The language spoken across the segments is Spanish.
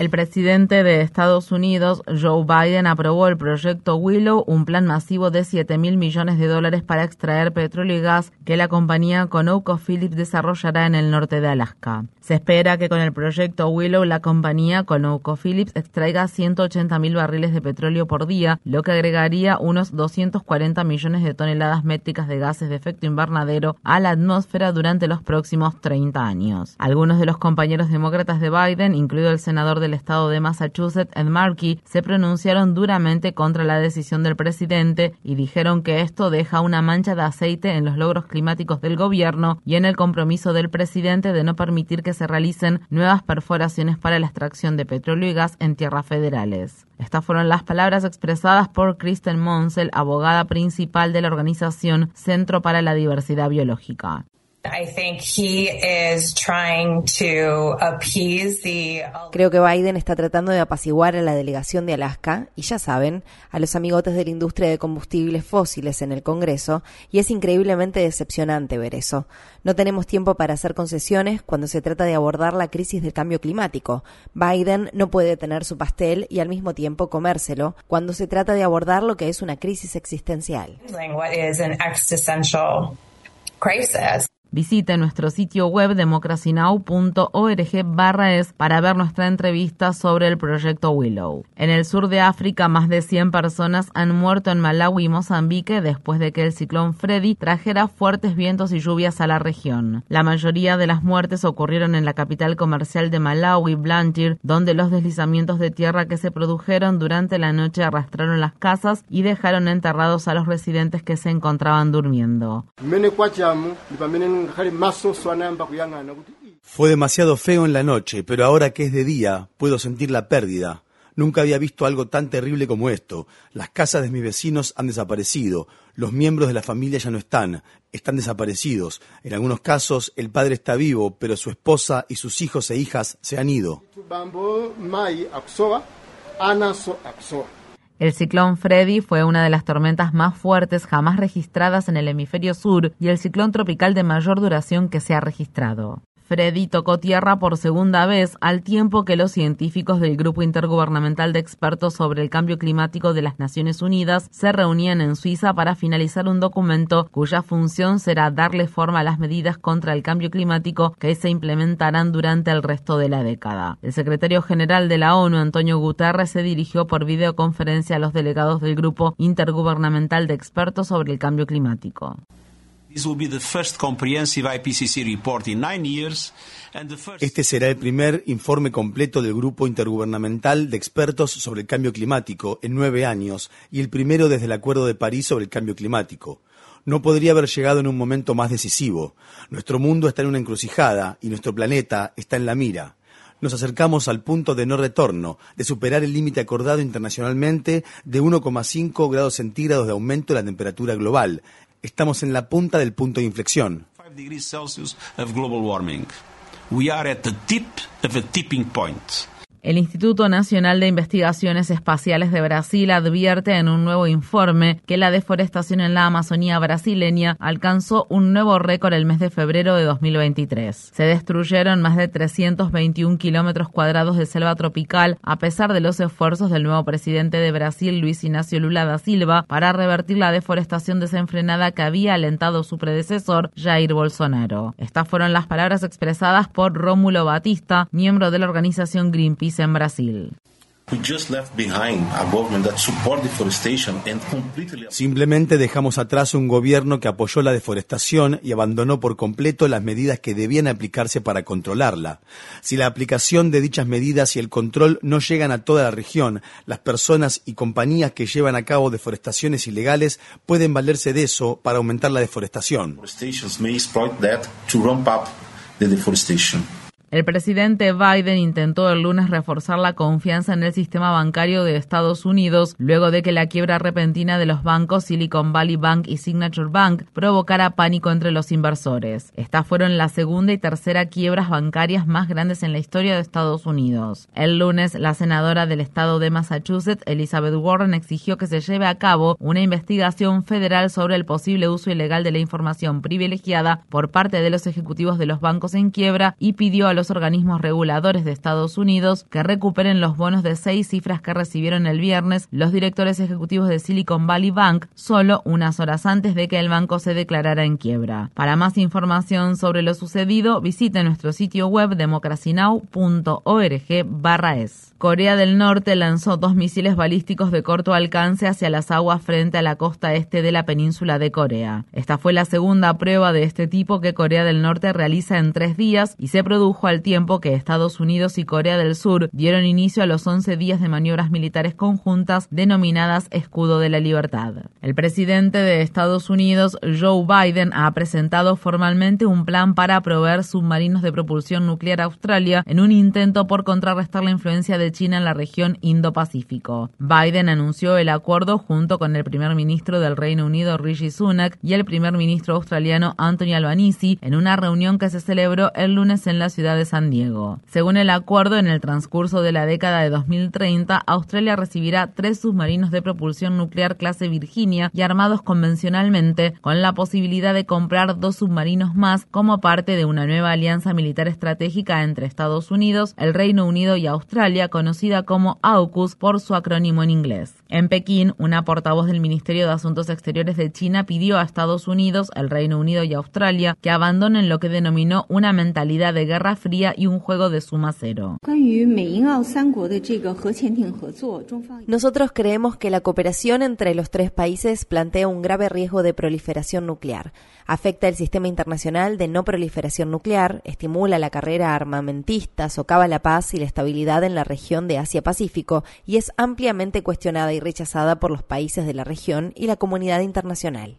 El presidente de Estados Unidos, Joe Biden, aprobó el proyecto Willow, un plan masivo de 7 mil millones de dólares para extraer petróleo y gas que la compañía ConocoPhillips desarrollará en el norte de Alaska. Se espera que con el proyecto Willow la compañía ConocoPhillips extraiga 180 mil barriles de petróleo por día, lo que agregaría unos 240 millones de toneladas métricas de gases de efecto invernadero a la atmósfera durante los próximos 30 años. Algunos de los compañeros demócratas de Biden, incluido el senador de estado de Massachusetts, Ed Markey, se pronunciaron duramente contra la decisión del presidente y dijeron que esto deja una mancha de aceite en los logros climáticos del gobierno y en el compromiso del presidente de no permitir que se realicen nuevas perforaciones para la extracción de petróleo y gas en tierras federales. Estas fueron las palabras expresadas por Kristen Monsell, abogada principal de la organización Centro para la Diversidad Biológica. Creo que Biden está tratando de apaciguar a la delegación de Alaska y ya saben, a los amigotes de la industria de combustibles fósiles en el Congreso y es increíblemente decepcionante ver eso. No tenemos tiempo para hacer concesiones cuando se trata de abordar la crisis del cambio climático. Biden no puede tener su pastel y al mismo tiempo comérselo cuando se trata de abordar lo que es una crisis existencial. Visite nuestro sitio web democracynow.org barra es para ver nuestra entrevista sobre el proyecto Willow. En el sur de África, más de 100 personas han muerto en Malawi y Mozambique después de que el ciclón Freddy trajera fuertes vientos y lluvias a la región. La mayoría de las muertes ocurrieron en la capital comercial de Malawi, Blantyre, donde los deslizamientos de tierra que se produjeron durante la noche arrastraron las casas y dejaron enterrados a los residentes que se encontraban durmiendo. Fue demasiado feo en la noche, pero ahora que es de día, puedo sentir la pérdida. Nunca había visto algo tan terrible como esto. Las casas de mis vecinos han desaparecido. Los miembros de la familia ya no están. Están desaparecidos. En algunos casos, el padre está vivo, pero su esposa y sus hijos e hijas se han ido. El ciclón Freddy fue una de las tormentas más fuertes jamás registradas en el hemisferio sur y el ciclón tropical de mayor duración que se ha registrado. Freddy tocó tierra por segunda vez al tiempo que los científicos del Grupo Intergubernamental de Expertos sobre el Cambio Climático de las Naciones Unidas se reunían en Suiza para finalizar un documento cuya función será darle forma a las medidas contra el cambio climático que se implementarán durante el resto de la década. El secretario general de la ONU, Antonio Guterres, se dirigió por videoconferencia a los delegados del Grupo Intergubernamental de Expertos sobre el Cambio Climático. Este será el primer informe completo del Grupo Intergubernamental de Expertos sobre el Cambio Climático en nueve años y el primero desde el Acuerdo de París sobre el Cambio Climático. No podría haber llegado en un momento más decisivo. Nuestro mundo está en una encrucijada y nuestro planeta está en la mira nos acercamos al punto de no retorno, de superar el límite acordado internacionalmente de 1,5 grados centígrados de aumento de la temperatura global, Estamos en la punta del punto de inflexión. We are at the tip of a tipping point. El Instituto Nacional de Investigaciones Espaciales de Brasil advierte en un nuevo informe que la deforestación en la Amazonía brasileña alcanzó un nuevo récord el mes de febrero de 2023. Se destruyeron más de 321 kilómetros cuadrados de selva tropical a pesar de los esfuerzos del nuevo presidente de Brasil, Luis Ignacio Lula da Silva, para revertir la deforestación desenfrenada que había alentado su predecesor, Jair Bolsonaro. Estas fueron las palabras expresadas por Rómulo Batista, miembro de la organización Greenpeace en Brasil. Simplemente dejamos atrás un gobierno que apoyó la deforestación y abandonó por completo las medidas que debían aplicarse para controlarla. Si la aplicación de dichas medidas y el control no llegan a toda la región, las personas y compañías que llevan a cabo deforestaciones ilegales pueden valerse de eso para aumentar la deforestación. El presidente Biden intentó el lunes reforzar la confianza en el sistema bancario de Estados Unidos luego de que la quiebra repentina de los bancos Silicon Valley Bank y Signature Bank provocara pánico entre los inversores. Estas fueron la segunda y tercera quiebras bancarias más grandes en la historia de Estados Unidos. El lunes, la senadora del estado de Massachusetts, Elizabeth Warren, exigió que se lleve a cabo una investigación federal sobre el posible uso ilegal de la información privilegiada por parte de los ejecutivos de los bancos en quiebra y pidió a los organismos reguladores de Estados Unidos que recuperen los bonos de seis cifras que recibieron el viernes los directores ejecutivos de Silicon Valley Bank solo unas horas antes de que el banco se declarara en quiebra. Para más información sobre lo sucedido, visite nuestro sitio web democracynow.org/es. Corea del Norte lanzó dos misiles balísticos de corto alcance hacia las aguas frente a la costa este de la península de Corea. Esta fue la segunda prueba de este tipo que Corea del Norte realiza en tres días y se produjo al tiempo que Estados Unidos y Corea del Sur dieron inicio a los 11 días de maniobras militares conjuntas denominadas Escudo de la Libertad. El presidente de Estados Unidos, Joe Biden, ha presentado formalmente un plan para proveer submarinos de propulsión nuclear a Australia en un intento por contrarrestar la influencia de China en la región Indo-Pacífico. Biden anunció el acuerdo junto con el primer ministro del Reino Unido, Rishi Sunak, y el primer ministro australiano, Anthony Albanese, en una reunión que se celebró el lunes en la ciudad de San Diego. Según el acuerdo, en el transcurso de la década de 2030, Australia recibirá tres submarinos de propulsión nuclear clase Virginia y armados convencionalmente, con la posibilidad de comprar dos submarinos más como parte de una nueva alianza militar estratégica entre Estados Unidos, el Reino Unido y Australia, conocida como AUKUS por su acrónimo en inglés. En Pekín, una portavoz del Ministerio de Asuntos Exteriores de China pidió a Estados Unidos, el Reino Unido y Australia que abandonen lo que denominó una mentalidad de guerra fría y un juego de suma cero. Nosotros creemos que la cooperación entre los tres países plantea un grave riesgo de proliferación nuclear. Afecta el sistema internacional de no proliferación nuclear, estimula la carrera armamentista, socava la paz y la estabilidad en la región de Asia-Pacífico y es ampliamente cuestionada y rechazada por los países de la región y la comunidad internacional.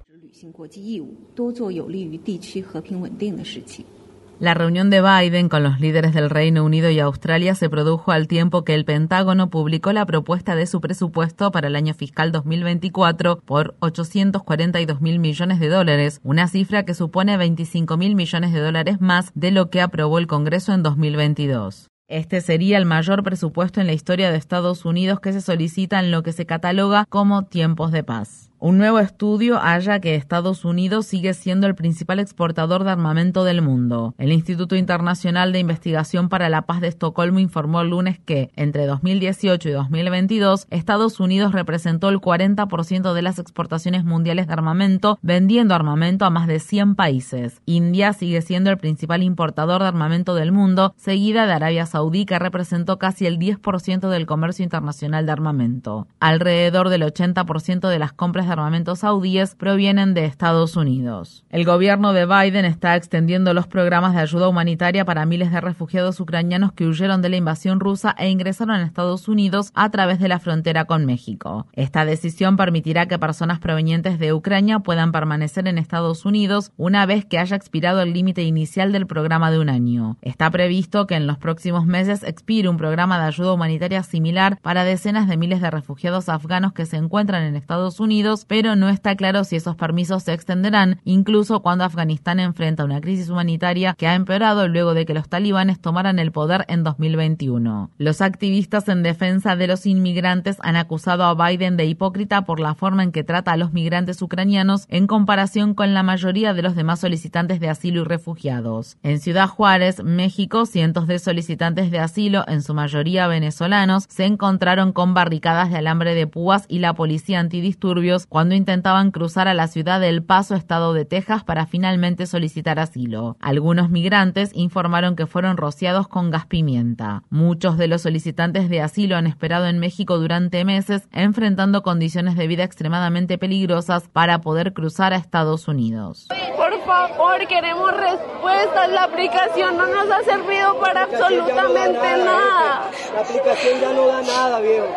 La reunión de Biden con los líderes del Reino Unido y Australia se produjo al tiempo que el Pentágono publicó la propuesta de su presupuesto para el año fiscal 2024 por 842 mil millones de dólares, una cifra que supone 25 mil millones de dólares más de lo que aprobó el Congreso en 2022. Este sería el mayor presupuesto en la historia de Estados Unidos que se solicita en lo que se cataloga como tiempos de paz. Un nuevo estudio halla que Estados Unidos sigue siendo el principal exportador de armamento del mundo. El Instituto Internacional de Investigación para la Paz de Estocolmo informó el lunes que, entre 2018 y 2022, Estados Unidos representó el 40% de las exportaciones mundiales de armamento, vendiendo armamento a más de 100 países. India sigue siendo el principal importador de armamento del mundo, seguida de Arabia Saudí, que representó casi el 10% del comercio internacional de armamento. Alrededor del 80% de las compras de armamentos saudíes provienen de Estados Unidos. El gobierno de Biden está extendiendo los programas de ayuda humanitaria para miles de refugiados ucranianos que huyeron de la invasión rusa e ingresaron a Estados Unidos a través de la frontera con México. Esta decisión permitirá que personas provenientes de Ucrania puedan permanecer en Estados Unidos una vez que haya expirado el límite inicial del programa de un año. Está previsto que en los próximos meses expire un programa de ayuda humanitaria similar para decenas de miles de refugiados afganos que se encuentran en Estados Unidos pero no está claro si esos permisos se extenderán, incluso cuando Afganistán enfrenta una crisis humanitaria que ha empeorado luego de que los talibanes tomaran el poder en 2021. Los activistas en defensa de los inmigrantes han acusado a Biden de hipócrita por la forma en que trata a los migrantes ucranianos en comparación con la mayoría de los demás solicitantes de asilo y refugiados. En Ciudad Juárez, México, cientos de solicitantes de asilo, en su mayoría venezolanos, se encontraron con barricadas de alambre de púas y la policía antidisturbios cuando intentaban cruzar a la ciudad del Paso, estado de Texas, para finalmente solicitar asilo. Algunos migrantes informaron que fueron rociados con gas pimienta. Muchos de los solicitantes de asilo han esperado en México durante meses, enfrentando condiciones de vida extremadamente peligrosas para poder cruzar a Estados Unidos. Por favor, queremos respuestas. La aplicación no nos ha servido para absolutamente nada. La aplicación ya no da nada, viejo.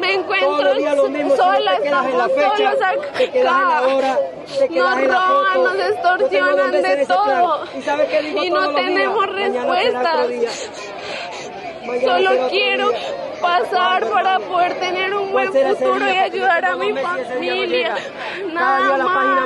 Me encuentro sola, estamos solos acá. En la hora, te quedas nos roban, foto, nos extorsionan no de todo. ¿Y, Y no tenemos respuestas. Solo quiero pasar para poder tener un buen ¿Cuál será ese futuro y ayudar a mi familia. Nada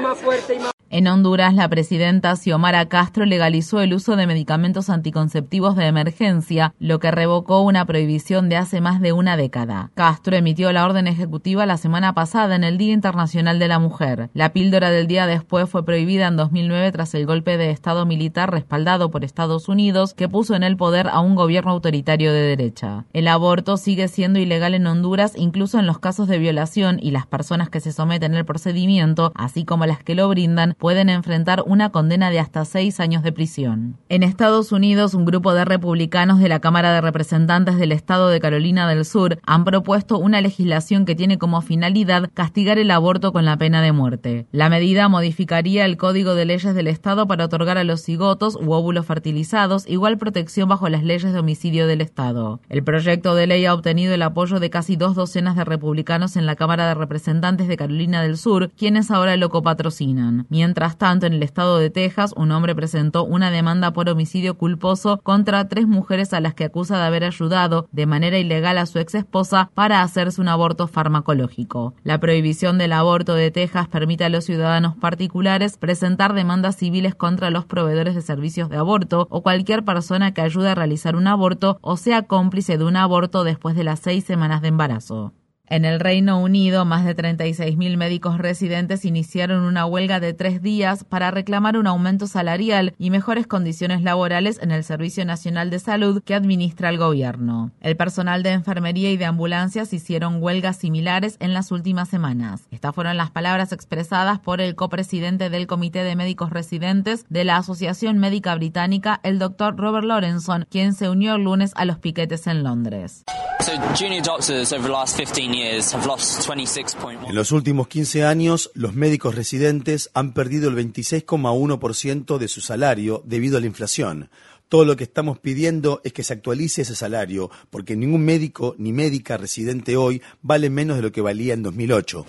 más. En Honduras, la presidenta Xiomara Castro legalizó el uso de medicamentos anticonceptivos de emergencia, lo que revocó una prohibición de hace más de una década. Castro emitió la orden ejecutiva la semana pasada en el Día Internacional de la Mujer. La píldora del día después fue prohibida en 2009 tras el golpe de Estado militar respaldado por Estados Unidos que puso en el poder a un gobierno autoritario de derecha. El aborto sigue siendo ilegal en Honduras incluso en los casos de violación y las personas que se someten al procedimiento, así como las que lo brindan, pueden enfrentar una condena de hasta seis años de prisión. En Estados Unidos, un grupo de republicanos de la Cámara de Representantes del Estado de Carolina del Sur han propuesto una legislación que tiene como finalidad castigar el aborto con la pena de muerte. La medida modificaría el Código de Leyes del Estado para otorgar a los cigotos u óvulos fertilizados igual protección bajo las leyes de homicidio del Estado. El proyecto de ley ha obtenido el apoyo de casi dos docenas de republicanos en la Cámara de Representantes de Carolina del Sur, quienes ahora lo copatrocinan. Tanto, en el estado de Texas, un hombre presentó una demanda por homicidio culposo contra tres mujeres a las que acusa de haber ayudado de manera ilegal a su ex esposa para hacerse un aborto farmacológico. La prohibición del aborto de Texas permite a los ciudadanos particulares presentar demandas civiles contra los proveedores de servicios de aborto o cualquier persona que ayude a realizar un aborto o sea cómplice de un aborto después de las seis semanas de embarazo. En el Reino Unido, más de 36.000 médicos residentes iniciaron una huelga de tres días para reclamar un aumento salarial y mejores condiciones laborales en el Servicio Nacional de Salud que administra el gobierno. El personal de enfermería y de ambulancias hicieron huelgas similares en las últimas semanas. Estas fueron las palabras expresadas por el copresidente del Comité de Médicos Residentes de la Asociación Médica Británica, el doctor Robert Lorenson, quien se unió el lunes a los piquetes en Londres. En los últimos 15 años, los médicos residentes han perdido el 26,1% de su salario debido a la inflación. Todo lo que estamos pidiendo es que se actualice ese salario, porque ningún médico ni médica residente hoy vale menos de lo que valía en 2008.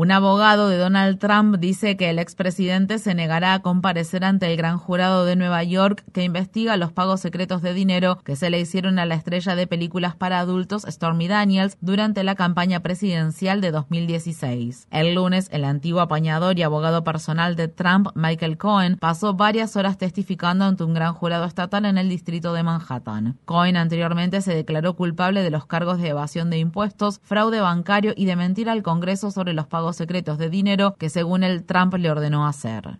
Un abogado de Donald Trump dice que el expresidente se negará a comparecer ante el gran jurado de Nueva York que investiga los pagos secretos de dinero que se le hicieron a la estrella de películas para adultos Stormy Daniels durante la campaña presidencial de 2016. El lunes, el antiguo apañador y abogado personal de Trump, Michael Cohen, pasó varias horas testificando ante un gran jurado estatal en el distrito de Manhattan. Cohen anteriormente se declaró culpable de los cargos de evasión de impuestos, fraude bancario y de mentir al Congreso sobre los pagos secretos de dinero que según el Trump le ordenó hacer.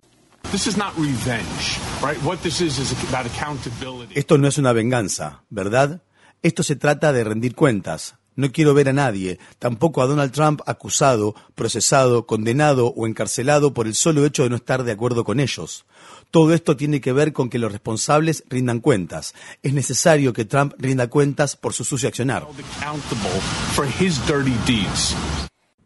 Esto no es una venganza, ¿verdad? Esto se trata de rendir cuentas. No quiero ver a nadie, tampoco a Donald Trump acusado, procesado, condenado o encarcelado por el solo hecho de no estar de acuerdo con ellos. Todo esto tiene que ver con que los responsables rindan cuentas. Es necesario que Trump rinda cuentas por su sucio accionar.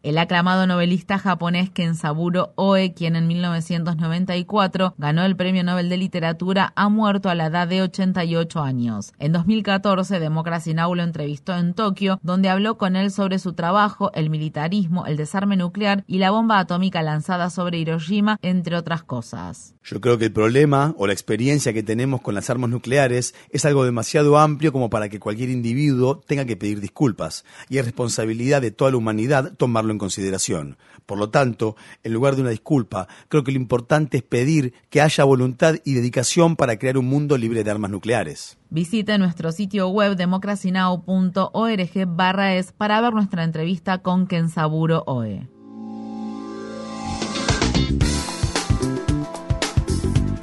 El aclamado novelista japonés Kensaburo Oe, quien en 1994 ganó el Premio Nobel de Literatura, ha muerto a la edad de 88 años. En 2014, Democracy Now! lo entrevistó en Tokio, donde habló con él sobre su trabajo, el militarismo, el desarme nuclear y la bomba atómica lanzada sobre Hiroshima, entre otras cosas. Yo creo que el problema o la experiencia que tenemos con las armas nucleares es algo demasiado amplio como para que cualquier individuo tenga que pedir disculpas, y es responsabilidad de toda la humanidad tomarlo en consideración. Por lo tanto, en lugar de una disculpa, creo que lo importante es pedir que haya voluntad y dedicación para crear un mundo libre de armas nucleares. Visite nuestro sitio web democracynow.org barra es para ver nuestra entrevista con Kensaburo Oe.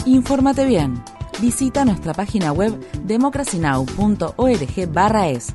Infórmate bien. Visita nuestra página web democracynow.org barra es.